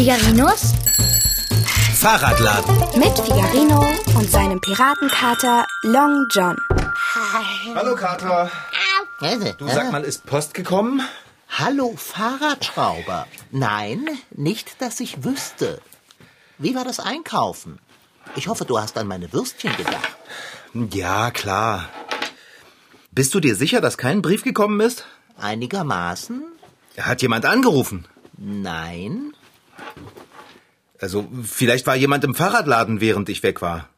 Figarinos Fahrradladen. mit Figarino und seinem Piratenkater Long John. Hallo Kater. Du sag mal, ist Post gekommen? Hallo Fahrradschrauber. Nein, nicht, dass ich wüsste. Wie war das Einkaufen? Ich hoffe, du hast an meine Würstchen gedacht. Ja, klar. Bist du dir sicher, dass kein Brief gekommen ist? Einigermaßen? Hat jemand angerufen? Nein. Also, vielleicht war jemand im Fahrradladen, während ich weg war.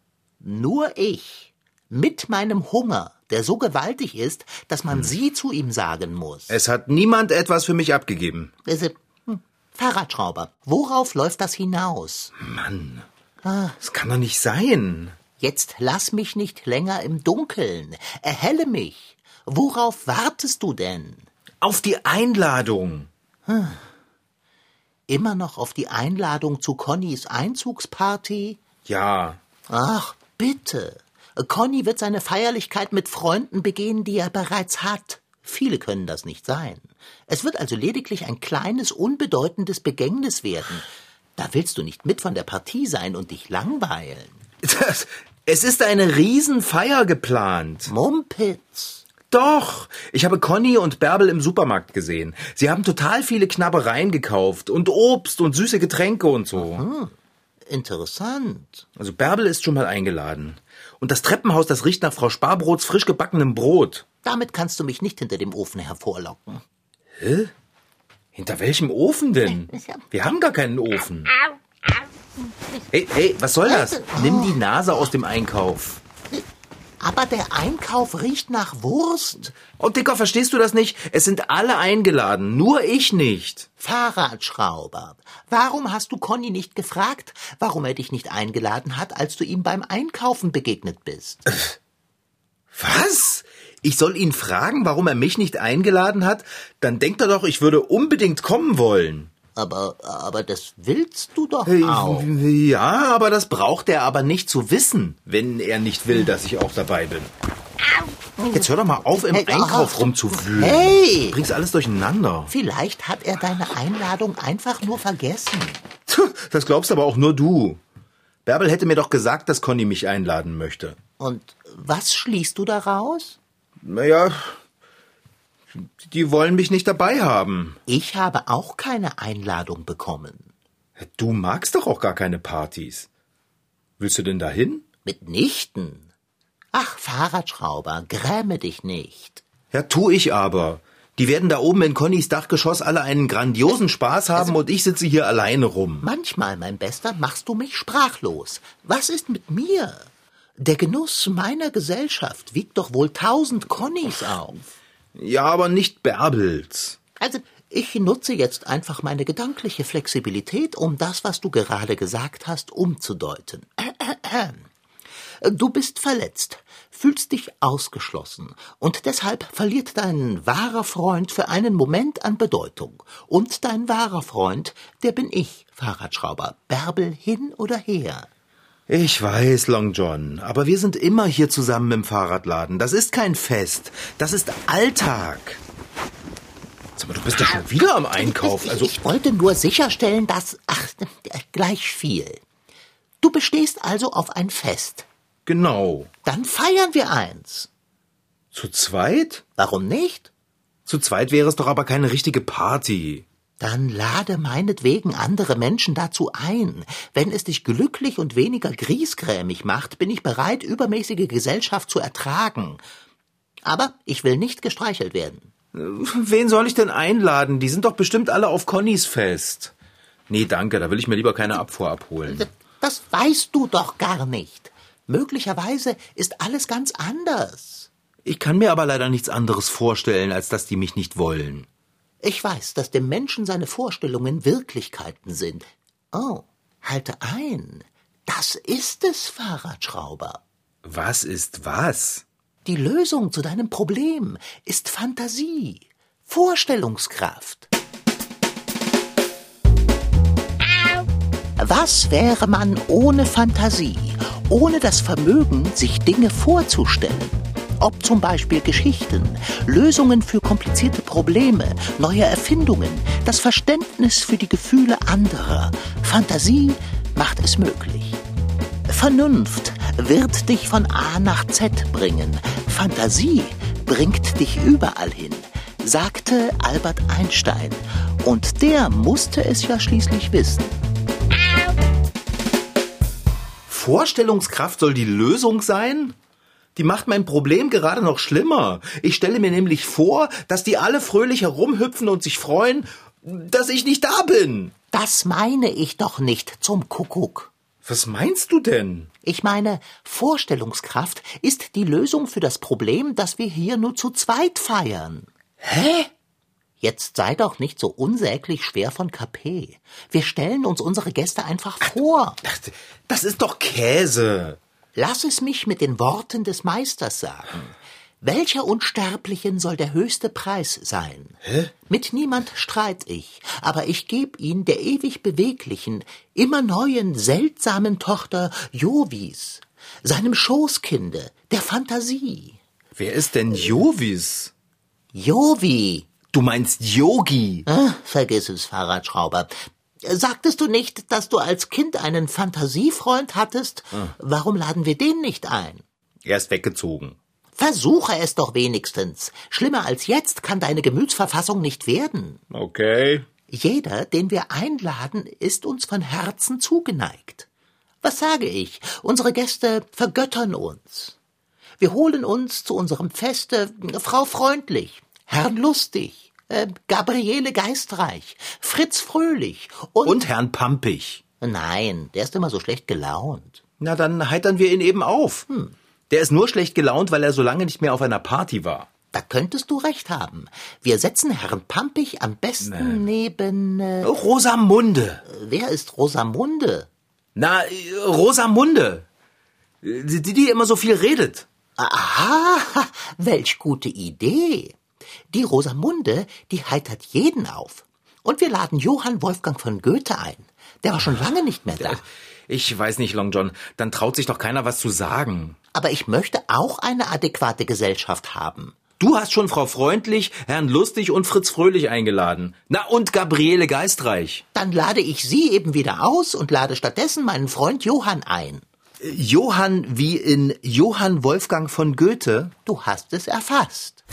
Nur ich. Mit meinem Hunger, der so gewaltig ist, dass man sie zu ihm sagen muss. Es hat niemand etwas für mich abgegeben. Diese, hm, Fahrradschrauber, worauf läuft das hinaus? Mann. Das kann doch nicht sein. Jetzt lass mich nicht länger im Dunkeln. Erhelle mich. Worauf wartest du denn? Auf die Einladung. Immer noch auf die Einladung zu Connys Einzugsparty? Ja. Ach, bitte. Conny wird seine Feierlichkeit mit Freunden begehen, die er bereits hat. Viele können das nicht sein. Es wird also lediglich ein kleines, unbedeutendes Begängnis werden. Da willst du nicht mit von der Partie sein und dich langweilen. Das, es ist eine Riesenfeier geplant. Mumpitz. Doch. Ich habe Conny und Bärbel im Supermarkt gesehen. Sie haben total viele Knabbereien gekauft und Obst und süße Getränke und so. Interessant. Also Bärbel ist schon mal eingeladen. Und das Treppenhaus, das riecht nach Frau Sparbrots frisch gebackenem Brot. Damit kannst du mich nicht hinter dem Ofen hervorlocken. Hinter welchem Ofen denn? Wir haben gar keinen Ofen. Hey, hey, was soll das? Nimm die Nase aus dem Einkauf. Aber der Einkauf riecht nach Wurst. Oh, Dicker, verstehst du das nicht? Es sind alle eingeladen, nur ich nicht. Fahrradschrauber. Warum hast du Conny nicht gefragt, warum er dich nicht eingeladen hat, als du ihm beim Einkaufen begegnet bist? Was? Ich soll ihn fragen, warum er mich nicht eingeladen hat? Dann denkt er doch, ich würde unbedingt kommen wollen. Aber, aber das willst du doch auch. Ja, aber das braucht er aber nicht zu wissen, wenn er nicht will, dass ich auch dabei bin. Jetzt hör doch mal auf, im Hey, Einkauf rumzuwühlen. Hey! Du bringst alles durcheinander. Vielleicht hat er deine Einladung einfach nur vergessen. Das glaubst aber auch nur du. Bärbel hätte mir doch gesagt, dass Conny mich einladen möchte. Und was schließt du daraus? Naja, die wollen mich nicht dabei haben. Ich habe auch keine Einladung bekommen. Du magst doch auch gar keine Partys. Willst du denn dahin? Mitnichten. Ach, Fahrradschrauber, gräme dich nicht. Ja, tu ich aber. Die werden da oben in Connys Dachgeschoss alle einen grandiosen Spaß haben und ich sitze hier alleine rum. Manchmal, mein Bester, machst du mich sprachlos. Was ist mit mir? Der Genuss meiner Gesellschaft wiegt doch wohl tausend Connys auf. Ja, aber nicht Bärbels. Also, ich nutze jetzt einfach meine gedankliche Flexibilität, um das, was du gerade gesagt hast, umzudeuten. Du bist verletzt, fühlst dich ausgeschlossen und deshalb verliert dein wahrer Freund für einen Moment an Bedeutung. Und dein wahrer Freund, der bin ich, Fahrradschrauber, Bärbel hin oder her. Ich weiß, Long John, aber wir sind immer hier zusammen im Fahrradladen. Das ist kein Fest. Das ist Alltag. Sag mal, du bist ja schon wieder am Einkauf. Also, ich wollte nur sicherstellen, dass. Ach, gleich viel. Du bestehst also auf ein Fest. genau. Dann feiern wir eins. Zu zweit? Warum nicht? Zu zweit wäre es doch aber keine richtige Party. Dann lade meinetwegen andere Menschen dazu ein. Wenn es dich glücklich und weniger griesgrämig macht, bin ich bereit, übermäßige Gesellschaft zu ertragen. Aber ich will nicht gestreichelt werden. Wen soll ich denn einladen? Die sind doch bestimmt alle auf Connys Fest. Nee, danke, da will ich mir lieber keine Abfuhr abholen. Das weißt du doch gar nicht. Möglicherweise ist alles ganz anders. Ich kann mir aber leider nichts anderes vorstellen, als dass die mich nicht wollen. Ich weiß, dass dem Menschen seine Vorstellungen Wirklichkeiten sind. Oh, halte ein. Das ist es, Fahrradschrauber. Was ist was? Die Lösung zu deinem Problem ist Fantasie, Vorstellungskraft. Was wäre man ohne Fantasie, ohne das Vermögen, sich Dinge vorzustellen? Ob zum Beispiel Geschichten, Lösungen für komplizierte Probleme, neue Erfindungen, das Verständnis für die Gefühle anderer. Fantasie macht es möglich. Vernunft wird dich von A nach Z bringen. Fantasie bringt dich überall hin, sagte Albert Einstein. Und der musste es ja schließlich wissen. Vorstellungskraft soll die Lösung sein? Die macht mein Problem gerade noch schlimmer. Ich stelle mir nämlich vor, dass die alle fröhlich herumhüpfen und sich freuen, dass ich nicht da bin. Das meine ich doch nicht zum Kuckuck. Was meinst du denn? Ich meine, Vorstellungskraft ist die Lösung für das Problem, das wir hier nur zu zweit feiern. Hä? Jetzt sei doch nicht so unsäglich schwer von KP. Wir stellen uns unsere Gäste einfach vor. Ach, Das ist doch Käse. Lass es mich mit den Worten des Meisters sagen. Welcher Unsterblichen soll der höchste Preis sein? Hä? Mit niemand streit ich, aber ich geb ihn der ewig beweglichen, immer neuen, seltsamen Tochter Jovis, seinem Schoßkinde, der Fantasie. Wer ist denn Jovis? Jovi, Du meinst Yogi. Ah, vergiss es, Fahrradschrauber. Sagtest du nicht, dass du als Kind einen Fantasiefreund hattest? Warum laden wir den nicht ein? Er ist weggezogen. Versuche es doch wenigstens. Schlimmer als jetzt kann deine Gemütsverfassung nicht werden. Okay. Jeder, den wir einladen, ist uns von Herzen zugeneigt. Was sage ich? Unsere Gäste vergöttern uns. Wir holen uns zu unserem Feste Frau Freundlich, Herrn Lustig, äh, Gabriele Geistreich, Fritz Fröhlich und, Und Herrn Pampig. Nein, der ist immer so schlecht gelaunt. Na, dann heitern wir ihn eben auf. Der ist nur schlecht gelaunt, weil er so lange nicht mehr auf einer Party war. Da könntest du recht haben. Wir setzen Herrn Pampig am besten neben. Äh, Rosamunde. wer ist Rosamunde? Na, äh, Rosamunde. Die, die die immer so viel redet. Aha, welch gute Idee. Die Rosamunde, die heitert jeden auf. Und wir laden Johann Wolfgang von Goethe ein. Der war schon lange nicht mehr da. Ich weiß nicht, Long John. Dann traut sich doch keiner was zu sagen. Aber ich möchte auch eine adäquate Gesellschaft haben. Du hast schon Frau Freundlich, Herrn Lustig und Fritz Fröhlich eingeladen. Na, und Gabriele Geistreich. Dann lade ich sie eben wieder aus und lade stattdessen meinen Freund Johann ein. Johann wie in Johann Wolfgang von Goethe. Du hast es erfasst.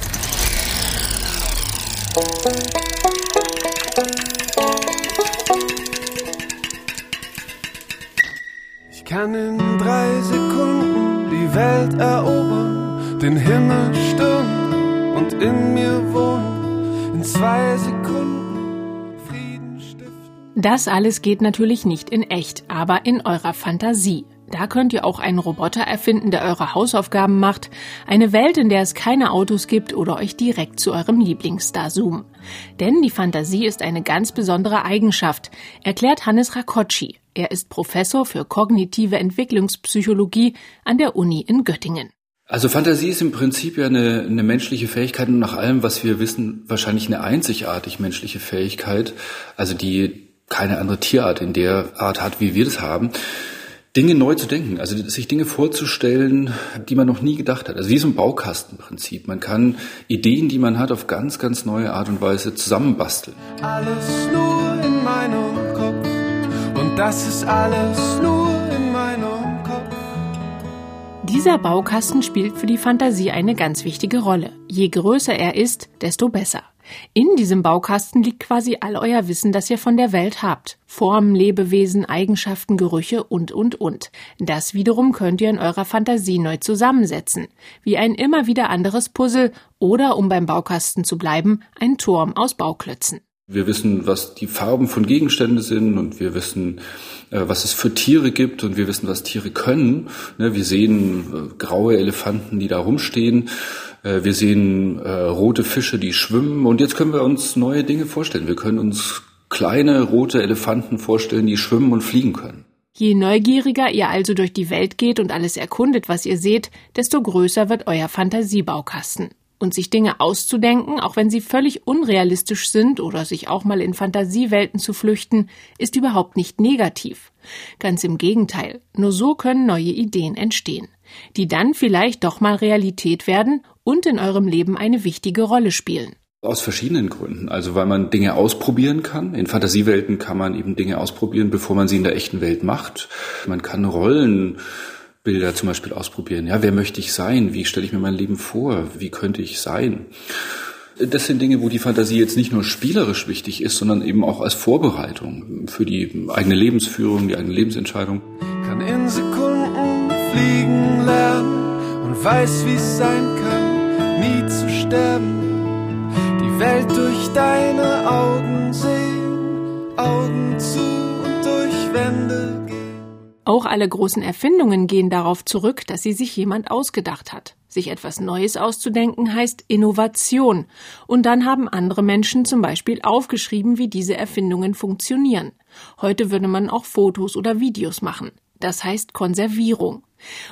Ich kann in drei Sekunden die Welt erobern, den Himmel stürmen und in mir wohnen. In zwei Sekunden Frieden stiften. Das alles geht natürlich nicht in echt, aber in eurer Fantasie. Da könnt ihr auch einen Roboter erfinden, der eure Hausaufgaben macht, eine Welt, in der es keine Autos gibt oder euch direkt zu eurem Lieblingsstar zoomen. Denn die Fantasie ist eine ganz besondere Eigenschaft, erklärt Hannes Rakocci. Er ist Professor für kognitive Entwicklungspsychologie an der Uni in Göttingen. Also Fantasie ist im Prinzip ja eine, eine menschliche Fähigkeit und nach allem, was wir wissen, wahrscheinlich eine einzigartig menschliche Fähigkeit, also die keine andere Tierart in der Art hat, wie wir das haben. Dinge neu zu denken, also sich Dinge vorzustellen, die man noch nie gedacht hat. Also wie so ein Baukastenprinzip. Man kann Ideen, die man hat, auf ganz, ganz neue Art und Weise zusammenbasteln. Alles nur in meinem Kopf. Und das ist alles nur in meinem Kopf. Dieser Baukasten spielt für die Fantasie eine ganz wichtige Rolle. Je größer er ist, desto besser. In diesem Baukasten liegt quasi all euer Wissen, das ihr von der Welt habt. Formen, Lebewesen, Eigenschaften, Gerüche und, und, und. Das wiederum könnt ihr in eurer Fantasie neu zusammensetzen. Wie ein immer wieder anderes Puzzle oder, um beim Baukasten zu bleiben, ein Turm aus Bauklötzen. Wir wissen, was die Farben von Gegenständen sind und wir wissen, äh, was es für Tiere gibt und wir wissen, was Tiere können. Ne, Wir sehen äh, graue Elefanten, die da rumstehen. Äh, Wir sehen äh, rote Fische, die schwimmen. Und jetzt können wir uns neue Dinge vorstellen. Wir können uns kleine rote Elefanten vorstellen, die schwimmen und fliegen können. Je neugieriger ihr also durch die Welt geht und alles erkundet, was ihr seht, desto größer wird euer Fantasiebaukasten. Und sich Dinge auszudenken, auch wenn sie völlig unrealistisch sind oder sich auch mal in Fantasiewelten zu flüchten, ist überhaupt nicht negativ. Ganz im Gegenteil, nur so können neue Ideen entstehen. die dann vielleicht doch mal Realität werden und in eurem Leben eine wichtige Rolle spielen. Aus verschiedenen Gründen. Also weil man Dinge ausprobieren kann. In Fantasiewelten kann man eben Dinge ausprobieren, bevor man sie in der echten Welt macht. Man kann Rollenbilder zum Beispiel ausprobieren. Ja, wer möchte ich sein? Wie stelle ich mir mein Leben vor? Wie könnte ich sein? Das sind Dinge, wo die Fantasie jetzt nicht nur spielerisch wichtig ist, sondern eben auch als Vorbereitung für die eigene Lebensführung, die eigene Lebensentscheidung. Kann in Sekunden fliegen lernen und weiß, wie es sein kann, sterben Welt durch deine Augen sehen, Augen zu und durch Wände. Auch alle großen Erfindungen gehen darauf zurück, dass sie sich jemand ausgedacht hat. Sich etwas Neues auszudenken heißt Innovation. Und dann haben andere Menschen zum Beispiel aufgeschrieben, wie diese Erfindungen funktionieren. Heute würde man auch Fotos oder Videos machen. Das heißt Konservierung.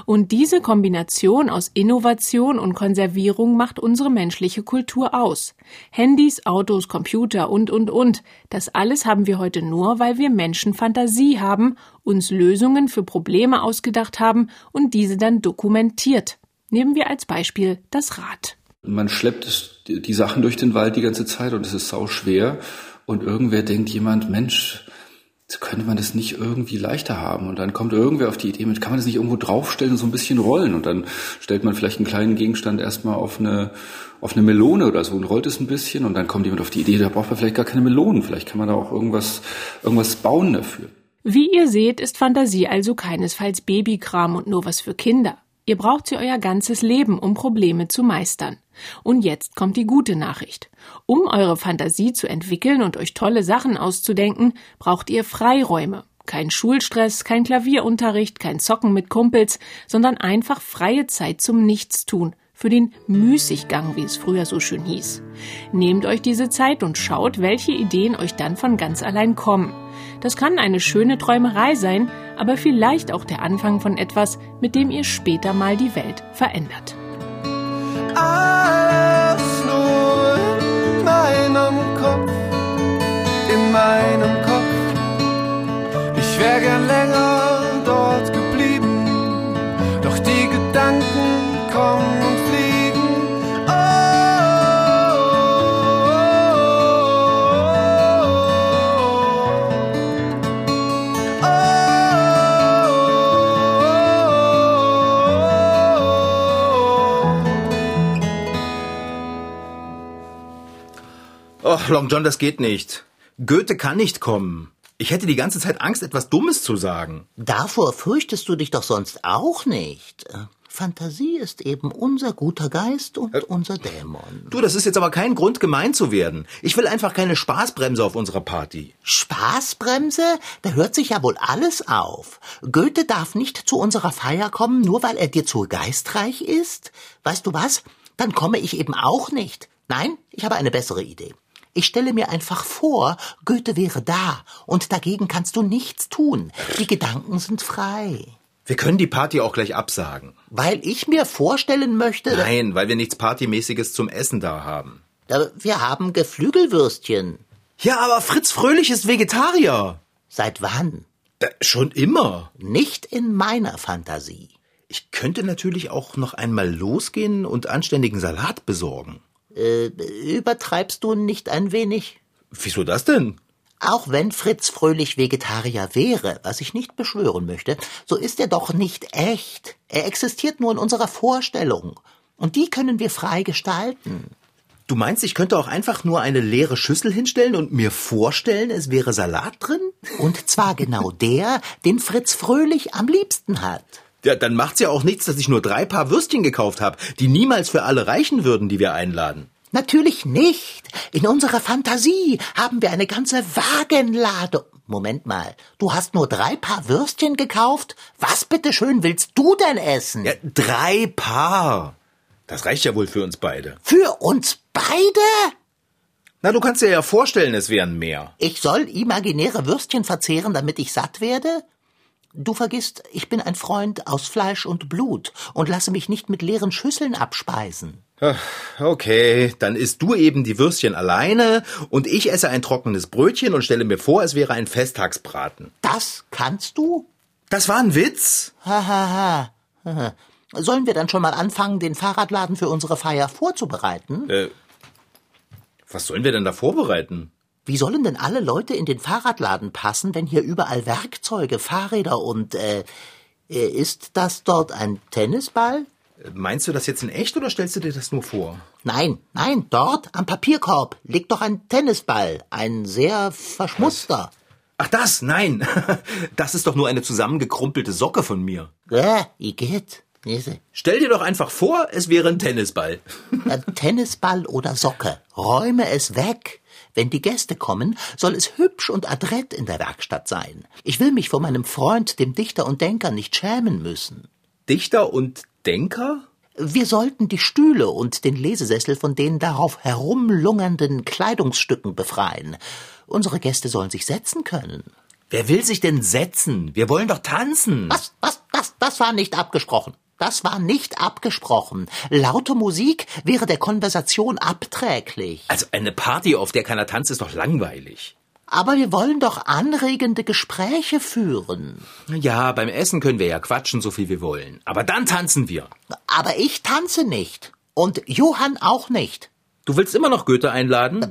Und diese Kombination aus Innovation und Konservierung macht unsere menschliche Kultur aus. Handys, Autos, Computer und, und, und. Das alles haben wir heute nur, weil wir Menschen Fantasie haben, uns Lösungen für Probleme ausgedacht haben und diese dann dokumentiert. Nehmen wir als Beispiel das Rad. Man schleppt die Sachen durch den Wald die ganze Zeit und es ist sau schwer. Und irgendwer denkt jemand, Mensch, könnte man das nicht irgendwie leichter haben? Und dann kommt irgendwer auf die Idee, kann man das nicht irgendwo draufstellen und so ein bisschen rollen? Und dann stellt man vielleicht einen kleinen Gegenstand erstmal auf eine, auf eine Melone oder so und rollt es ein bisschen und dann kommt jemand auf die Idee, da braucht man vielleicht gar keine Melonen. Vielleicht kann man da auch irgendwas, irgendwas bauen dafür. Wie ihr seht, ist Fantasie also keinesfalls Babykram und nur was für Kinder. Ihr braucht sie euer ganzes Leben, um Probleme zu meistern. Und jetzt kommt die gute Nachricht. Um eure Fantasie zu entwickeln und euch tolle Sachen auszudenken, braucht ihr Freiräume. Kein Schulstress, kein Klavierunterricht, kein Zocken mit Kumpels, sondern einfach freie Zeit zum Nichtstun, für den Müßiggang, wie es früher so schön hieß. Nehmt euch diese Zeit und schaut, welche Ideen euch dann von ganz allein kommen. Das kann eine schöne Träumerei sein, aber vielleicht auch der Anfang von etwas, mit dem ihr später mal die Welt verändert. Alles nur in meinem Kopf, in meinem Kopf. Ich wäre gern länger dort geblieben, doch die Gedanken kommen Long John, das geht nicht. Goethe kann nicht kommen. Ich hätte die ganze Zeit Angst, etwas Dummes zu sagen. Davor fürchtest du dich doch sonst auch nicht. Fantasie ist eben unser guter Geist und äh, unser Dämon. Du, das ist jetzt aber kein Grund, gemein zu werden. Ich will einfach keine Spaßbremse auf unserer Party. Spaßbremse? Da hört sich ja wohl alles auf. Goethe darf nicht zu unserer Feier kommen, nur weil er dir zu geistreich ist? Weißt du was? Dann komme ich eben auch nicht. Nein, ich habe eine bessere Idee. Ich stelle mir einfach vor, Goethe wäre da, und dagegen kannst du nichts tun. Die Gedanken sind frei. Wir können die Party auch gleich absagen. Weil ich mir vorstellen möchte. Nein, weil wir nichts Partymäßiges zum Essen da haben. Wir haben Geflügelwürstchen. Ja, aber Fritz Fröhlich ist Vegetarier. Seit wann? Da, schon immer. Nicht in meiner Fantasie. Ich könnte natürlich auch noch einmal losgehen und anständigen Salat besorgen. Äh, übertreibst du nicht ein wenig? Wieso das denn? Auch wenn Fritz Fröhlich Vegetarier wäre, was ich nicht beschwören möchte, so ist er doch nicht echt. Er existiert nur in unserer Vorstellung. Und die können wir frei gestalten. Du meinst, ich könnte auch einfach nur eine leere Schüssel hinstellen und mir vorstellen, es wäre Salat drin? Und zwar genau der, den Fritz Fröhlich am liebsten hat. Ja, dann macht's ja auch nichts, dass ich nur drei Paar Würstchen gekauft habe, die niemals für alle reichen würden, die wir einladen. Natürlich nicht. In unserer Fantasie haben wir eine ganze Wagenladung. Moment mal, du hast nur drei Paar Würstchen gekauft? Was bitteschön willst du denn essen? Ja, drei Paar. Das reicht ja wohl für uns beide. Für uns beide? Na, du kannst dir ja vorstellen, es wären mehr. Ich soll imaginäre Würstchen verzehren, damit ich satt werde? Du vergisst, ich bin ein Freund aus Fleisch und Blut und lasse mich nicht mit leeren Schüsseln abspeisen. Okay, dann isst du eben die Würstchen alleine und ich esse ein trockenes Brötchen und stelle mir vor, es wäre ein Festtagsbraten. Das kannst du? Das war ein Witz. Hahaha. Ha, ha. Sollen wir dann schon mal anfangen, den Fahrradladen für unsere Feier vorzubereiten? Äh, was sollen wir denn da vorbereiten? Wie sollen denn alle Leute in den Fahrradladen passen, wenn hier überall Werkzeuge, Fahrräder und äh, äh, ist das dort ein Tennisball? Meinst du das jetzt in echt oder stellst du dir das nur vor? Nein, nein, dort am Papierkorb liegt doch ein Tennisball, ein sehr verschmutzter. Ach das, nein. Das ist doch nur eine zusammengekrumpelte Socke von mir. Äh, Igitt. Stell dir doch einfach vor, es wäre ein Tennisball. Äh, Tennisball oder Socke. Räume es weg. Wenn die Gäste kommen, soll es hübsch und adrett in der Werkstatt sein. Ich will mich vor meinem Freund, dem Dichter und Denker, nicht schämen müssen. Dichter und Denker? Wir sollten die Stühle und den Lesesessel von den darauf herumlungernden Kleidungsstücken befreien. Unsere Gäste sollen sich setzen können. Wer will sich denn setzen? Wir wollen doch tanzen. Was, was, was, das war nicht abgesprochen. Das war nicht abgesprochen. Laute Musik wäre der Konversation abträglich. Also eine Party, auf der keiner tanzt, ist doch langweilig. Aber wir wollen doch anregende Gespräche führen. Ja, beim Essen können wir ja quatschen, so viel wir wollen. Aber dann tanzen wir. Aber ich tanze nicht. Und Johann auch nicht. Du willst immer noch Goethe einladen?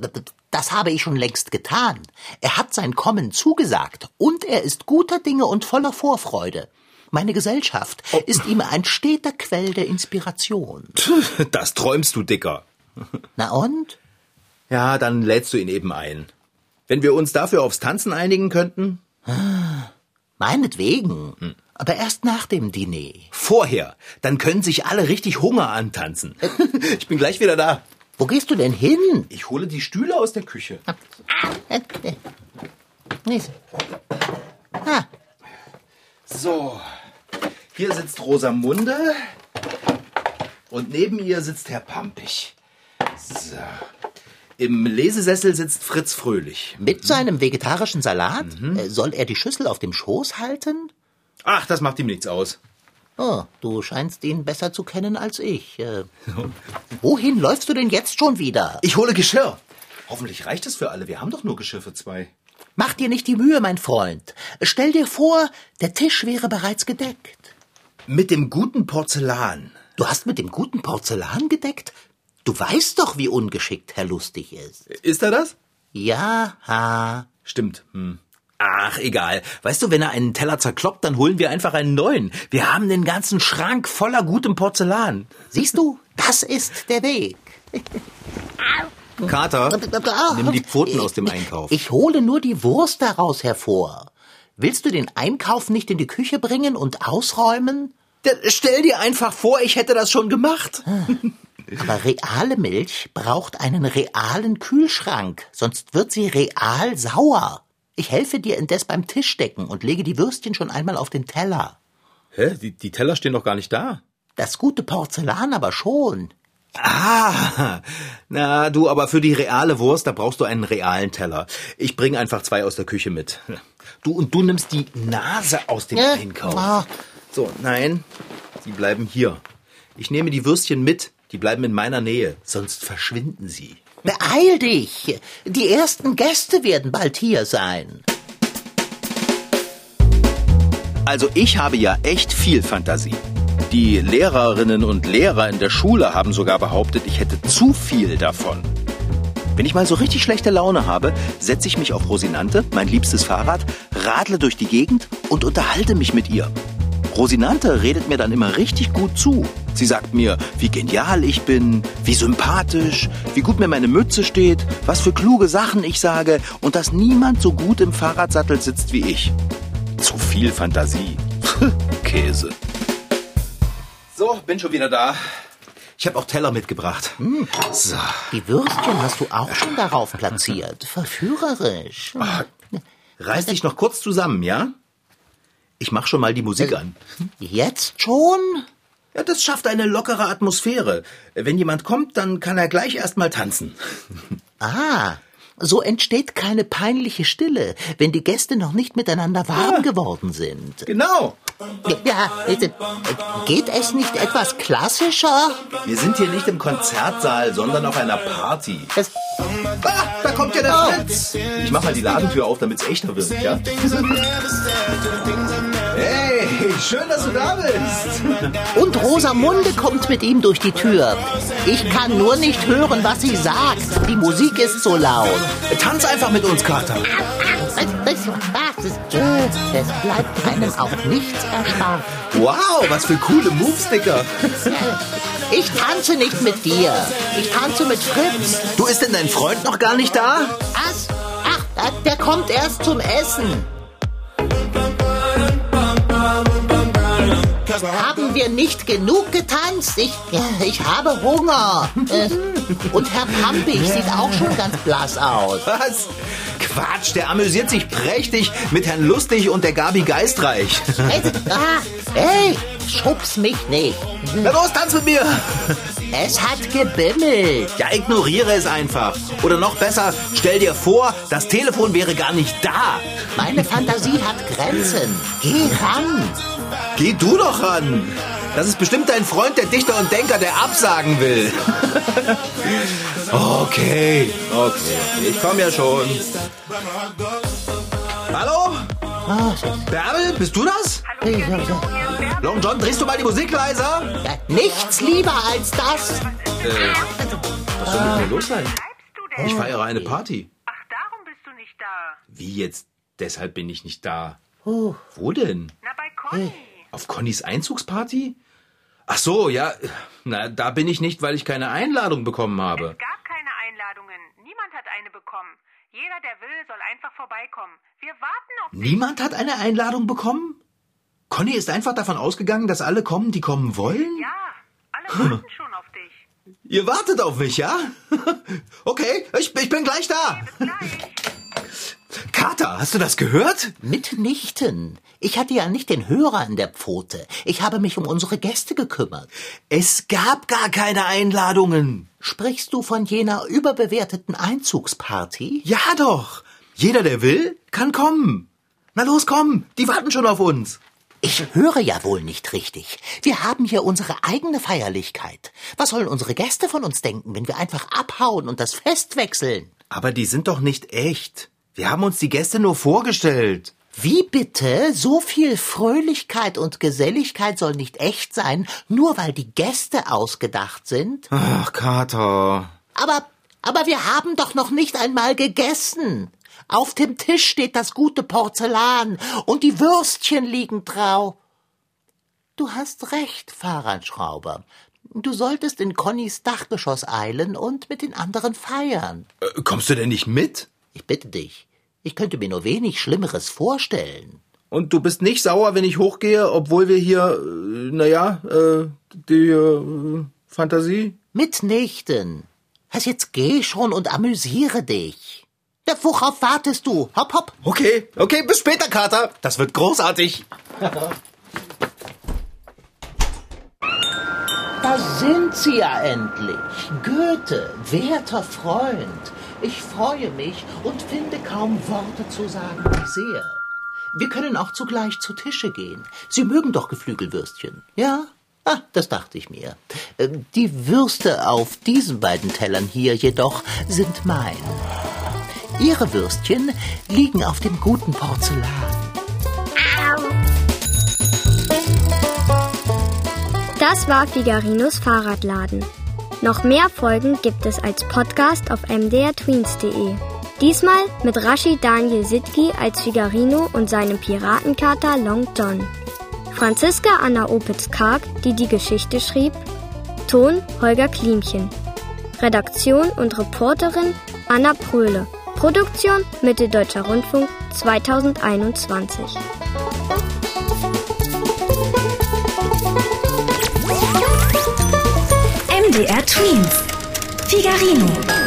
Das habe ich schon längst getan. Er hat sein Kommen zugesagt. Und er ist guter Dinge und voller Vorfreude. Meine Gesellschaft ist ihm ein steter Quell der Inspiration. Das träumst du, Dicker. Na und? Ja, dann lädst du ihn eben ein. Wenn wir uns dafür aufs Tanzen einigen könnten? Meinetwegen. Aber erst nach dem Diner. Vorher. Dann können sich alle richtig Hunger antanzen. Ich bin gleich wieder da. Wo gehst du denn hin? Ich hole die Stühle aus der Küche. Ah, So. Hier sitzt Rosamunde. Und neben ihr sitzt Herr Pampig. So. Im Lesesessel sitzt Fritz Fröhlich. mit seinem vegetarischen Salat? Äh, Soll er die Schüssel auf dem Schoß halten? Ach, das macht ihm nichts aus. Oh, du scheinst ihn besser zu kennen als ich. Äh, wohin läufst du denn jetzt schon wieder? Ich hole Geschirr. Hoffentlich reicht es für alle. Wir haben doch nur Geschirr für zwei. Mach dir nicht die Mühe, mein Freund. Stell dir vor, der Tisch wäre bereits gedeckt. Mit dem guten Porzellan. Du hast mit dem guten Porzellan gedeckt? Du weißt doch, wie ungeschickt Herr Lustig ist. Ist er das? Ja, ha. Stimmt. Hm. Ach, egal. Weißt du, wenn er einen Teller zerkloppt, dann holen wir einfach einen neuen. Wir haben den ganzen Schrank voller gutem Porzellan. Siehst du, das ist der Weg. Kater, nimm die Pfoten aus dem Einkauf. Ich hole nur die Wurst daraus hervor. Willst du den Einkauf nicht in die Küche bringen und ausräumen? Stell dir einfach vor, ich hätte das schon gemacht. Aber reale Milch braucht einen realen Kühlschrank, sonst wird sie real sauer. Ich helfe dir indes beim Tischdecken und lege die Würstchen schon einmal auf den Teller. Hä? Die, die Teller stehen doch gar nicht da. Das gute Porzellan aber schon. Ah, na du, aber für die reale Wurst, da brauchst du einen realen Teller. Ich bring einfach zwei aus der Küche mit. Du und du nimmst die Nase aus dem Ja, Einkauf. ah. So, nein, sie bleiben hier. Ich nehme die Würstchen mit, die bleiben in meiner Nähe, sonst verschwinden sie. Beeil dich! Die ersten Gäste werden bald hier sein. Also ich habe ja echt viel Fantasie. Die Lehrerinnen und Lehrer in der Schule haben sogar behauptet, ich hätte zu viel davon. Wenn ich mal so richtig schlechte Laune habe, setze ich mich auf Rosinante, mein liebstes Fahrrad, radle durch die Gegend und unterhalte mich mit ihr. Rosinante redet mir dann immer richtig gut zu. Sie sagt mir, wie genial ich bin, wie sympathisch, wie gut mir meine Mütze steht, was für kluge Sachen ich sage und dass niemand so gut im Fahrradsattel sitzt wie ich. Zu viel Fantasie. Käse. So, bin schon wieder da. Ich habe auch Teller mitgebracht. So. Die Würstchen hast du auch schon darauf platziert. Verführerisch. Reiß dich noch kurz zusammen, ja? Ich mach schon mal die Musik an. Jetzt schon? Ja, das schafft eine lockere Atmosphäre. Wenn jemand kommt, dann kann er gleich erst mal tanzen. Ah, so entsteht keine peinliche Stille, wenn die Gäste noch nicht miteinander warm geworden sind. Genau. Ja, geht es nicht etwas klassischer? Wir sind hier nicht im Konzertsaal, sondern auf einer Party. Das, Ah, da kommt ja der Fritz. Ich mach mal die Ladentür auf, damit's echter wird, ja? Hey, Hey, schön, dass du da bist. Und Rosamunde kommt mit ihm durch die Tür. Ich kann nur nicht hören, was sie sagt. Die Musik ist so laut. Tanz einfach mit uns, Kater. Es bleibt einem auch nichts erspart. Wow, was für coole Moves, Dicker. Ich tanze nicht mit dir. Ich tanze mit Fritz. Du, ist denn dein Freund noch gar nicht da? Was? Ach, der kommt erst zum Essen. Haben wir nicht genug getanzt? Ich, ja, ich habe Hunger. Äh, Und Herr Pampig sieht auch schon ganz blass aus. Was? Quatsch, der amüsiert sich prächtig mit Herrn Lustig und der Gabi Geistreich. Hey, ah, hey, schubs mich nicht. Na los, tanz mit mir. Es hat gebimmelt. Ja, ignoriere es einfach. Oder noch besser, stell dir vor, das Telefon wäre gar nicht da. Meine Fantasie hat Grenzen. Geh ran. Geh du doch ran. Das ist bestimmt dein Freund, der Dichter und Denker, der absagen will. okay, okay, ich komme ja schon. Hallo? Ah, Bärbel, bist du das? Long John, drehst du mal die Musik leiser? ja, Nichts lieber als das. Was soll mit mir los sein? Ich feiere eine Party. Ach, darum bist du nicht da. Wie jetzt? Deshalb bin ich nicht da. Oh, Wo denn? Na, bei Conny. Auf Connys Einzugsparty? Ach so, ja. Na, da bin ich nicht, weil ich keine Einladung bekommen habe. Es gab keine Einladungen. Niemand hat eine bekommen. Jeder, der will, soll einfach vorbeikommen. Wir warten auf dich. Niemand hat eine Einladung bekommen? Conny ist einfach davon ausgegangen, dass alle kommen, die kommen wollen? Ja, alle warten schon auf dich. Ihr wartet auf mich, ja? Okay, ich, ich bin gleich da. Bis gleich. Kater, hast du das gehört? mitnichten. Ich hatte ja nicht den Hörer in der Pfote. Ich habe mich um unsere Gäste gekümmert. Es gab gar keine Einladungen. Sprichst du von jener überbewerteten Einzugsparty? Ja doch. Jeder, der will, kann kommen. Na los, komm. Die warten schon auf uns. Ich höre ja wohl nicht richtig. Wir haben hier unsere eigene Feierlichkeit. Was sollen unsere Gäste von uns denken, wenn wir einfach abhauen und das Fest wechseln? Aber die sind doch nicht echt. Wir haben uns die Gäste nur vorgestellt. Wie bitte? So viel Fröhlichkeit und Geselligkeit soll nicht echt sein, nur weil die Gäste ausgedacht sind? Ach, Kater. Aber, aber wir haben doch noch nicht einmal gegessen. Auf dem Tisch steht das gute Porzellan und die Würstchen liegen drau. Du hast recht, Fahrradschrauber. Du solltest in Connys Dachgeschoss eilen und mit den anderen feiern. Äh, kommst du denn nicht mit? Ich bitte dich. Ich könnte mir nur wenig Schlimmeres vorstellen. Und du bist nicht sauer, wenn ich hochgehe, obwohl wir hier, äh, naja, äh, die äh, Fantasie? Mitnichten. Also jetzt geh schon und amüsiere dich. Ja, worauf wartest du? Hopp, hopp. Okay, okay, bis später, Kater. Das wird großartig. Da sind sie ja endlich. Goethe, werter Freund. Ich freue mich und finde kaum Worte zu sagen, wie sehr. Wir können auch zugleich zu Tische gehen. Sie mögen doch Geflügelwürstchen, ja? Ah, das dachte ich mir. Ähm, Die Würste auf diesen beiden Tellern hier jedoch sind mein. Ihre Würstchen liegen auf dem guten Porzellan. Das war Figarinos Fahrradladen. Noch mehr Folgen gibt es als Podcast auf mdrtweens.de. Diesmal mit Rashid Daniel Sitki als Figarino und seinem Piratenkater Long John. Franziska Anna Opitz-Karg, die die Geschichte schrieb. Ton Holger Klimchen. Redaktion und Reporterin Anna Pröhle. Produktion Mitteldeutscher Rundfunk 2021. Twins. Figarino.